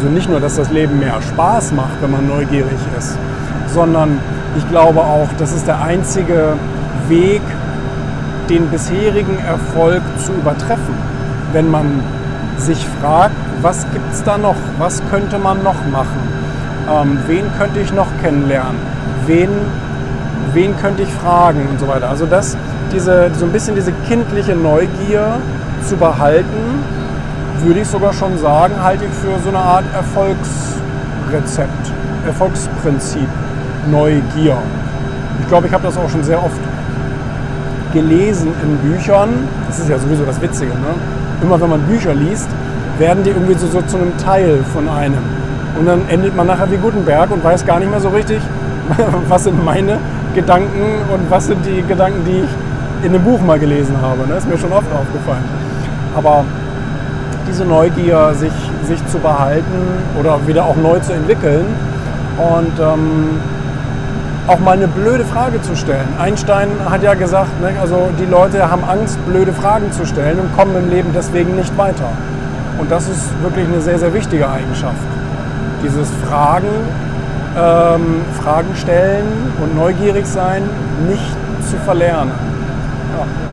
Also nicht nur, dass das Leben mehr Spaß macht, wenn man neugierig ist, sondern ich glaube auch, das ist der einzige Weg, den bisherigen Erfolg zu übertreffen. Wenn man sich fragt, was gibt es da noch? Was könnte man noch machen? Ähm, wen könnte ich noch kennenlernen? Wen, wen könnte ich fragen und so weiter. Also das, diese, so ein bisschen diese kindliche Neugier zu behalten, würde ich sogar schon sagen, halte ich für so eine Art Erfolgsrezept, Erfolgsprinzip, Neugier. Ich glaube, ich habe das auch schon sehr oft gelesen in Büchern. Das ist ja sowieso das Witzige. Ne? Immer wenn man Bücher liest, werden die irgendwie so, so zu einem Teil von einem. Und dann endet man nachher wie Gutenberg und weiß gar nicht mehr so richtig, was sind meine Gedanken und was sind die Gedanken, die ich in einem Buch mal gelesen habe. Das ne? ist mir schon oft aufgefallen. Aber diese Neugier, sich, sich zu behalten oder wieder auch neu zu entwickeln und ähm, auch mal eine blöde Frage zu stellen. Einstein hat ja gesagt, ne, also die Leute haben Angst, blöde Fragen zu stellen und kommen im Leben deswegen nicht weiter. Und das ist wirklich eine sehr, sehr wichtige Eigenschaft. Dieses Fragen, ähm, Fragen stellen und neugierig sein, nicht zu verlernen. Ja.